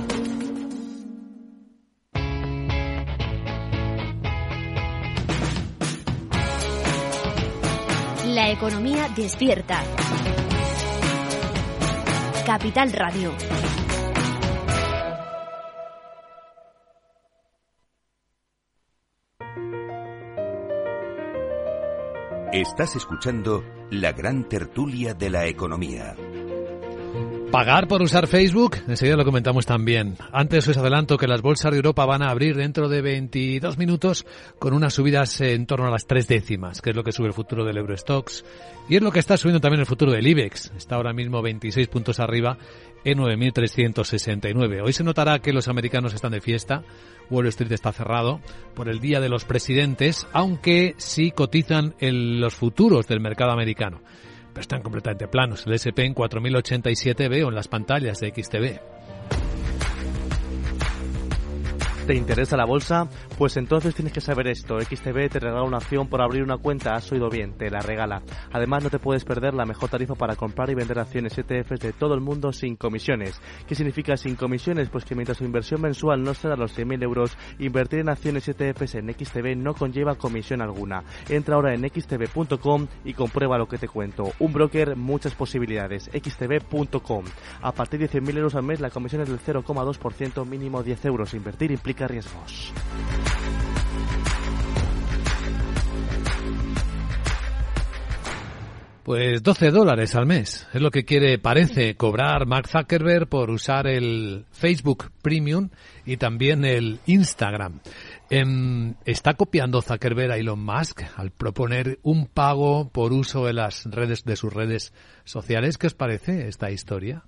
La economía despierta. Capital Radio. Estás escuchando la gran tertulia de la economía. Pagar por usar Facebook, enseguida lo comentamos también. Antes os adelanto que las bolsas de Europa van a abrir dentro de 22 minutos con unas subidas en torno a las tres décimas, que es lo que sube el futuro del Eurostox y es lo que está subiendo también el futuro del IBEX. Está ahora mismo 26 puntos arriba en 9.369. Hoy se notará que los americanos están de fiesta. Wall Street está cerrado por el Día de los Presidentes, aunque sí cotizan los futuros del mercado americano pero están completamente planos. El SP en 4087 veo en las pantallas de XTV. ¿Te interesa la bolsa? Pues entonces tienes que saber esto. XTB te regala una opción por abrir una cuenta. Has oído bien, te la regala. Además, no te puedes perder la mejor tarifa para comprar y vender acciones ETFs de todo el mundo sin comisiones. ¿Qué significa sin comisiones? Pues que mientras tu inversión mensual no sea los 100.000 euros, invertir en acciones ETFs en XTB no conlleva comisión alguna. Entra ahora en xtb.com y comprueba lo que te cuento. Un broker, muchas posibilidades. xtb.com. A partir de 100.000 euros al mes, la comisión es del 0,2%, mínimo 10 euros. Invertir implica riesgos. Pues 12 dólares al mes es lo que quiere, parece, cobrar Mark Zuckerberg por usar el Facebook Premium y también el Instagram. Em, ¿Está copiando Zuckerberg a Elon Musk al proponer un pago por uso de las redes de sus redes sociales? ¿Qué os parece esta historia?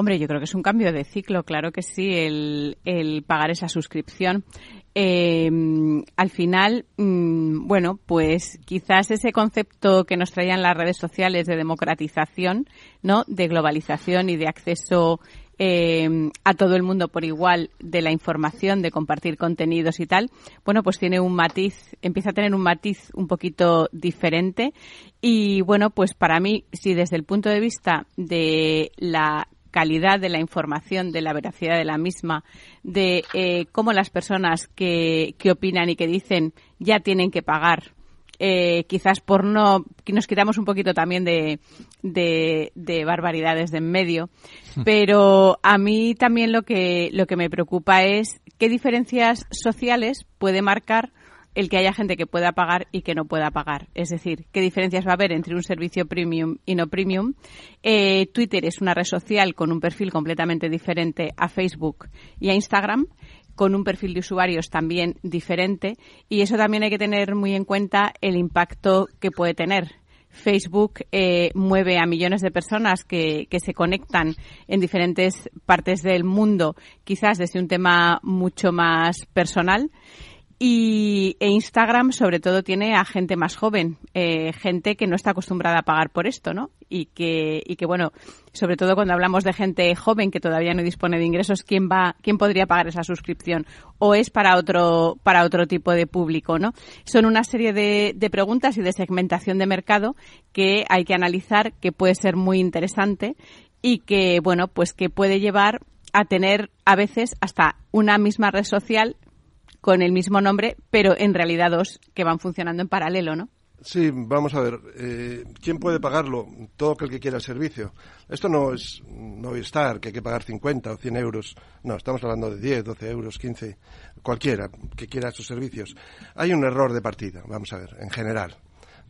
Hombre, yo creo que es un cambio de ciclo, claro que sí, el, pagar esa suscripción. Eh, al final, mm, bueno, pues quizás ese concepto que nos traían las redes sociales de democratización, ¿no? De globalización y de acceso eh, a todo el mundo por igual de la información, de compartir contenidos y tal, bueno, pues tiene un matiz, empieza a tener un matiz un poquito diferente. Y bueno, pues para mí, si desde el punto de vista de la calidad de la información, de la veracidad de la misma, de eh, cómo las personas que, que opinan y que dicen ya tienen que pagar. Eh, quizás por no que nos quitamos un poquito también de, de, de, barbaridades de en medio. Pero a mí también lo que lo que me preocupa es qué diferencias sociales puede marcar el que haya gente que pueda pagar y que no pueda pagar. Es decir, qué diferencias va a haber entre un servicio premium y no premium. Eh, Twitter es una red social con un perfil completamente diferente a Facebook y a Instagram con un perfil de usuarios también diferente y eso también hay que tener muy en cuenta el impacto que puede tener. Facebook eh, mueve a millones de personas que, que, se conectan en diferentes partes del mundo, quizás desde un tema mucho más personal. Y e Instagram sobre todo tiene a gente más joven, eh, gente que no está acostumbrada a pagar por esto, ¿no? Y que, y que bueno, sobre todo cuando hablamos de gente joven que todavía no dispone de ingresos, ¿quién va, quién podría pagar esa suscripción? ¿O es para otro, para otro tipo de público, no? Son una serie de, de preguntas y de segmentación de mercado que hay que analizar, que puede ser muy interesante y que, bueno, pues que puede llevar a tener a veces hasta una misma red social con el mismo nombre, pero en realidad dos que van funcionando en paralelo, ¿no? Sí, vamos a ver. Eh, ¿Quién puede pagarlo? Todo aquel que quiera el servicio. Esto no es no estar que hay que pagar 50 o 100 euros. No, estamos hablando de 10, 12 euros, 15. Cualquiera que quiera sus servicios. Hay un error de partida, vamos a ver, en general.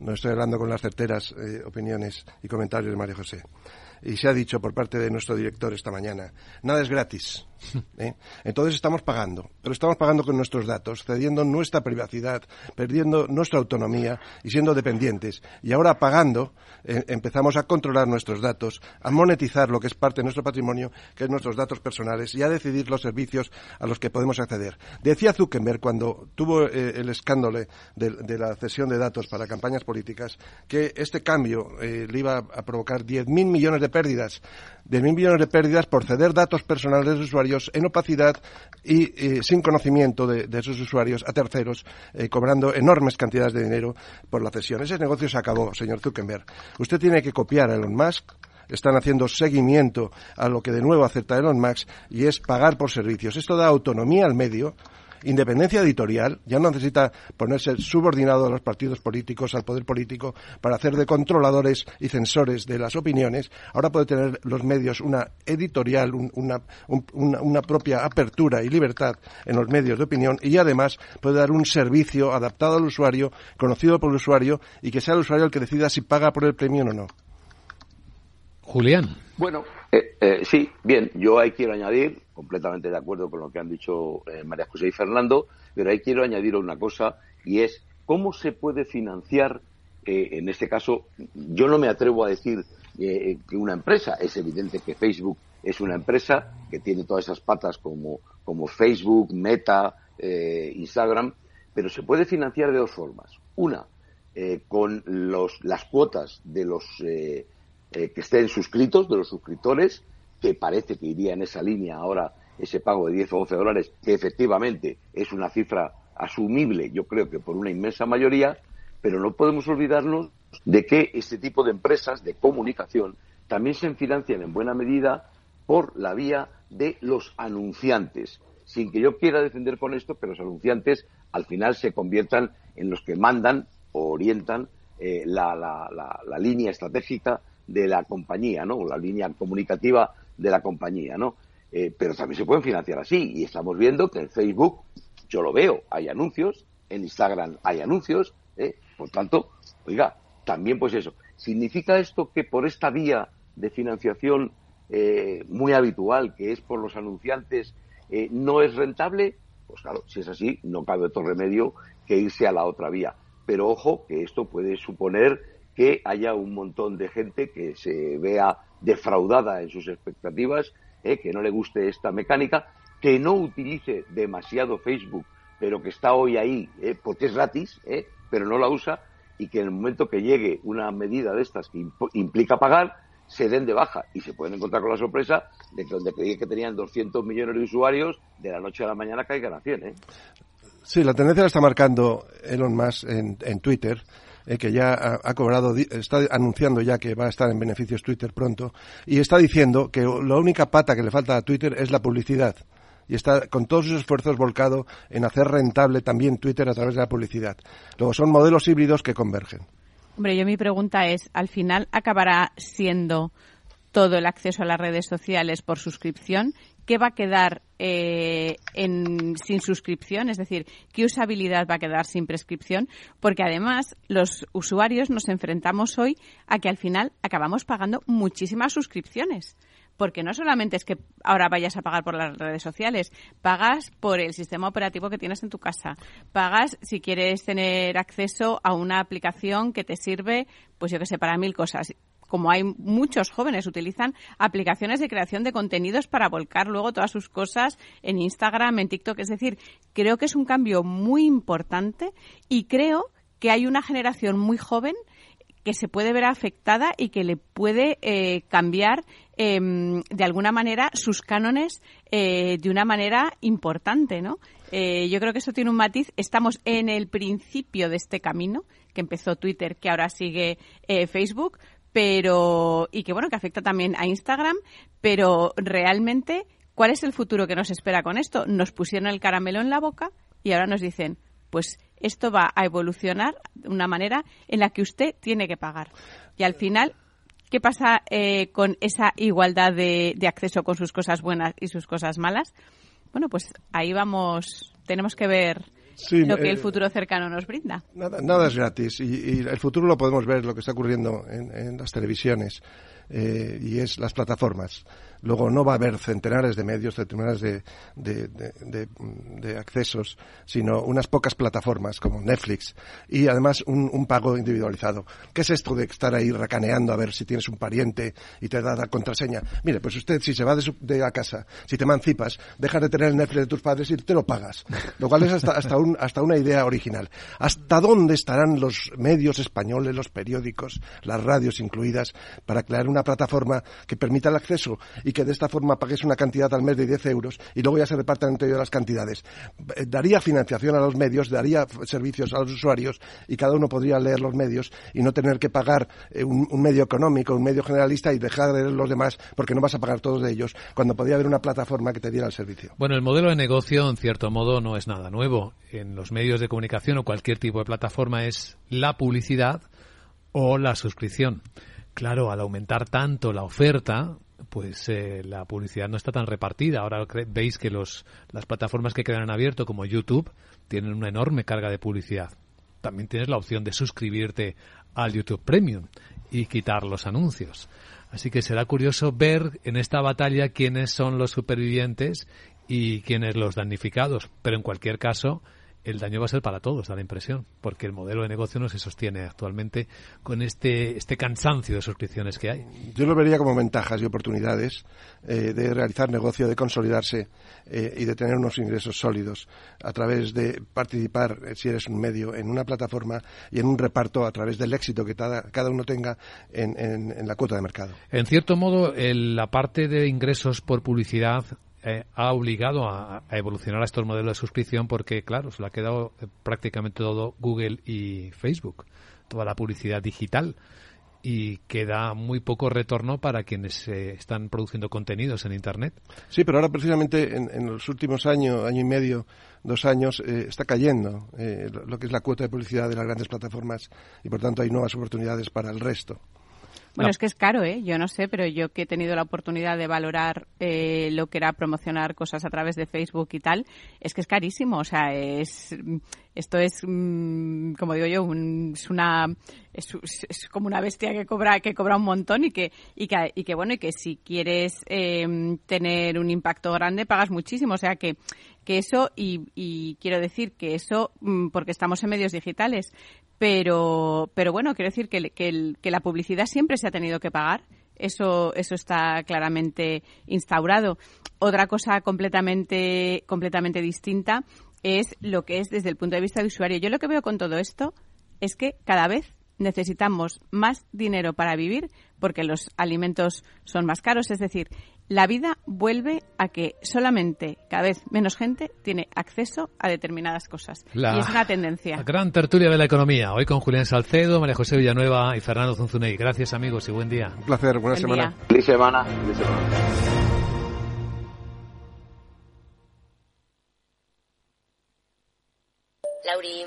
No estoy hablando con las certeras eh, opiniones y comentarios de María José y se ha dicho por parte de nuestro director esta mañana, nada es gratis. ¿eh? Entonces estamos pagando, pero estamos pagando con nuestros datos, cediendo nuestra privacidad, perdiendo nuestra autonomía y siendo dependientes. Y ahora pagando eh, empezamos a controlar nuestros datos, a monetizar lo que es parte de nuestro patrimonio, que es nuestros datos personales, y a decidir los servicios a los que podemos acceder. Decía Zuckerberg cuando tuvo eh, el escándalo de, la cesión de datos para campañas políticas que este cambio le iba a provocar 10.000 millones de pérdidas, de mil millones de pérdidas por ceder datos personales de usuarios en opacidad y eh, sin conocimiento de, esos usuarios a terceros, eh, cobrando enormes cantidades de dinero por la cesión. Ese negocio se acabó, señor Zuckerberg. Usted tiene que copiar a Elon Musk, están haciendo seguimiento a lo que de nuevo acepta Elon Musk y es pagar por servicios. Esto da autonomía al medio independencia editorial, ya no necesita ponerse subordinado a los partidos políticos, al poder político, para hacer de controladores y censores de las opiniones. Ahora puede tener los medios una editorial, una, una, propia apertura y libertad en los medios de opinión y además puede dar un servicio adaptado al usuario, conocido por el usuario y que sea el usuario el que decida si paga por el premio o no. Julián. Bueno, eh, eh, sí, bien, yo ahí quiero añadir, completamente de acuerdo con lo que han dicho eh, María José y Fernando, pero ahí quiero añadir una cosa y es cómo se puede financiar, en este caso, yo no me atrevo a decir que una empresa, es evidente que Facebook es una empresa que tiene todas esas patas como, como Facebook, Meta, Instagram, pero se puede financiar de dos formas. Una, con los, las cuotas de los eh, que estén suscritos, de los suscriptores, que parece que iría en esa línea ahora ese pago de 10 o 12 dólares, que efectivamente es una cifra asumible, yo creo que por una inmensa mayoría, pero no podemos olvidarnos de que este tipo de empresas de comunicación también se financian en buena medida por la vía de los anunciantes. Sin que yo quiera defender con esto, pero los anunciantes al final se conviertan en los que mandan o orientan eh, la, la, línea estratégica de la compañía, ¿no? La línea comunicativa de la compañía, ¿no? Eh, pero también se pueden financiar así y estamos viendo que en Facebook yo lo veo, hay anuncios, en Instagram hay anuncios, ¿eh? por tanto, oiga, también pues eso. ¿Significa esto que por esta vía de financiación eh, muy habitual, que es por los anunciantes, no es rentable? Pues claro, si es así, no cabe otro remedio que irse a la otra vía. Pero ojo, que esto puede suponer que haya un montón de gente que se vea defraudada en sus expectativas, eh, que no le guste esta mecánica, que no utilice demasiado Facebook, pero que está hoy ahí porque es gratis, pero no la usa, y que en el momento que llegue una medida de estas que implica pagar, se den de baja y se pueden encontrar con la sorpresa de que donde creía que tenían 200 millones de usuarios, de la noche a la mañana caigan a 100. ¿eh? Sí, la tendencia la está marcando Elon Musk en, en Twitter. Eh, que ya ha, cobrado, está anunciando ya que va a estar en beneficios Twitter pronto, y está diciendo que la única pata que le falta a Twitter es la publicidad y está con todos sus esfuerzos volcado en hacer rentable también Twitter a través de la publicidad. Luego son modelos híbridos que convergen. Hombre, yo mi pregunta es, ¿al final acabará siendo todo el acceso a las redes sociales por suscripción? ¿Qué va a quedar eh, sin suscripción? Es decir, ¿qué usabilidad va a quedar sin prescripción? Porque además los usuarios nos enfrentamos hoy a que al final acabamos pagando muchísimas suscripciones porque no solamente es que ahora vayas a pagar por las redes sociales, pagas por el sistema operativo que tienes en tu casa, pagas si quieres tener acceso a una aplicación que te sirve, pues yo que sé, para mil cosas como hay muchos jóvenes utilizan aplicaciones de creación de contenidos para volcar luego todas sus cosas en Instagram, en TikTok. Es decir, creo que es un cambio muy importante y creo que hay una generación muy joven que se puede ver afectada y que le puede eh, cambiar em, de alguna manera sus cánones eh, de una manera importante, ¿no? Eh, yo creo que eso tiene un matiz. Estamos en el principio de este camino que empezó Twitter, que ahora sigue Facebook, pero y que bueno que afecta también a Instagram, pero realmente ¿cuál es el futuro que nos espera con esto? Nos pusieron el caramelo en la boca y ahora nos dicen, pues esto va a evolucionar de una manera en la que usted tiene que pagar. Y al final, ¿qué pasa eh, con esa igualdad de, acceso con sus cosas buenas y sus cosas malas? Bueno, pues ahí vamos, tenemos que ver lo que el eh, futuro cercano nos brinda. Nada, es gratis y, el futuro lo podemos ver, lo que está ocurriendo en, las televisiones eh, y es las plataformas. Luego no va a haber centenares de medios, centenares de, de, accesos, sino unas pocas plataformas como Netflix y además un, pago individualizado. ¿Qué es esto de estar ahí racaneando a ver si tienes un pariente y te da la contraseña? Mire, pues usted si se va de, de la casa, si te emancipas, dejas de tener el Netflix de tus padres y te lo pagas. Lo cual es hasta, hasta, un, hasta una idea original. ¿Hasta dónde estarán los medios españoles, los periódicos, las radios incluidas, para crear una plataforma que permita el acceso y que de esta forma pagues una cantidad al mes de 10 euros y luego ya se repartan entre ellos las cantidades. Eh, daría financiación a los medios, daría servicios a los usuarios y cada uno podría leer los medios y no tener que pagar eh, un, medio económico, un medio generalista y dejar de leer los demás porque no vas a pagar todos de ellos cuando podría haber una plataforma que te diera el servicio. Bueno, el modelo de negocio en cierto modo no es nada nuevo. En los medios de comunicación o cualquier tipo de plataforma es la publicidad o la suscripción. Claro, al aumentar tanto la oferta, pues eh, la publicidad no está tan repartida. Ahora veis que los, las plataformas que quedan en abierto, como YouTube, tienen una enorme carga de publicidad. También tienes la opción de suscribirte al YouTube Premium y quitar los anuncios. Así que será curioso ver en esta batalla quiénes son los supervivientes y quiénes los damnificados. Pero en cualquier caso, el daño va a ser para todos, da la impresión, porque el modelo de negocio no se sostiene actualmente con este, este cansancio de suscripciones que hay. Yo lo vería como ventajas y oportunidades eh, de realizar negocio, de consolidarse eh, y de tener unos ingresos sólidos a través de participar, eh, si eres un medio, en una plataforma y en un reparto a través del éxito que cada, uno tenga en, en, la cuota de mercado. En cierto modo, la parte de ingresos por publicidad eh, ha obligado a, evolucionar a estos modelos de suscripción porque, claro, se le ha quedado eh, prácticamente todo Google y Facebook, toda la publicidad digital y queda muy poco retorno para quienes eh, están produciendo contenidos en Internet. Sí, pero ahora precisamente en, los últimos años, año y medio, dos años, está cayendo lo que es la cuota de publicidad de las grandes plataformas y por tanto hay nuevas oportunidades para el resto. Bueno, es que es caro, ¿eh? Yo no sé, pero yo que he tenido la oportunidad de valorar eh, lo que era promocionar cosas a través de Facebook y tal, es que es carísimo. O sea, es esto es, mm, como digo yo, es una es, como una bestia que cobra que cobra un montón y que y que, y que bueno y que si quieres em, tener un impacto grande pagas muchísimo. O sea que que eso y, y quiero decir que eso mm, porque estamos en medios digitales pero, pero bueno, quiero decir que, que, la publicidad siempre se ha tenido que pagar. Eso, eso está claramente instaurado. Otra cosa completamente, completamente distinta es lo que es desde el punto de vista de usuario. Yo lo que veo con todo esto es que cada vez necesitamos más dinero para vivir porque los alimentos son más caros. Es decir, la vida vuelve a que solamente cada vez menos gente tiene acceso a determinadas cosas. y es una tendencia. La gran tertulia de la economía. Hoy con Julián Salcedo, María José Villanueva y Fernando Zunzunei. Gracias amigos y buen día. Un placer, buena semana. Feliz semana. Feliz semana. Lauri,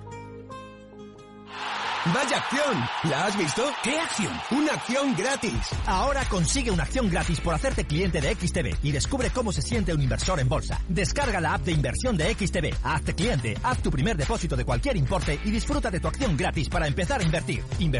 ¡Vaya acción! ¿La has visto? ¿Qué acción? Una acción gratis. Ahora consigue una acción gratis por hacerte cliente de XTB y descubre cómo se siente un inversor en bolsa. Descarga la app de inversión de XTB, hazte cliente, haz tu primer depósito de cualquier importe y disfruta de tu acción gratis para empezar a invertir. Invertir